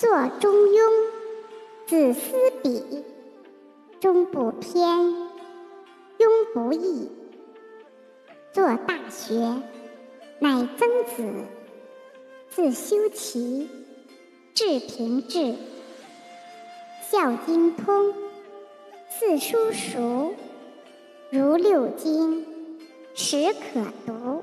作中庸子思笔中不偏庸不易作大学乃曾子自修齐至平治孝经通四书熟如六经始可读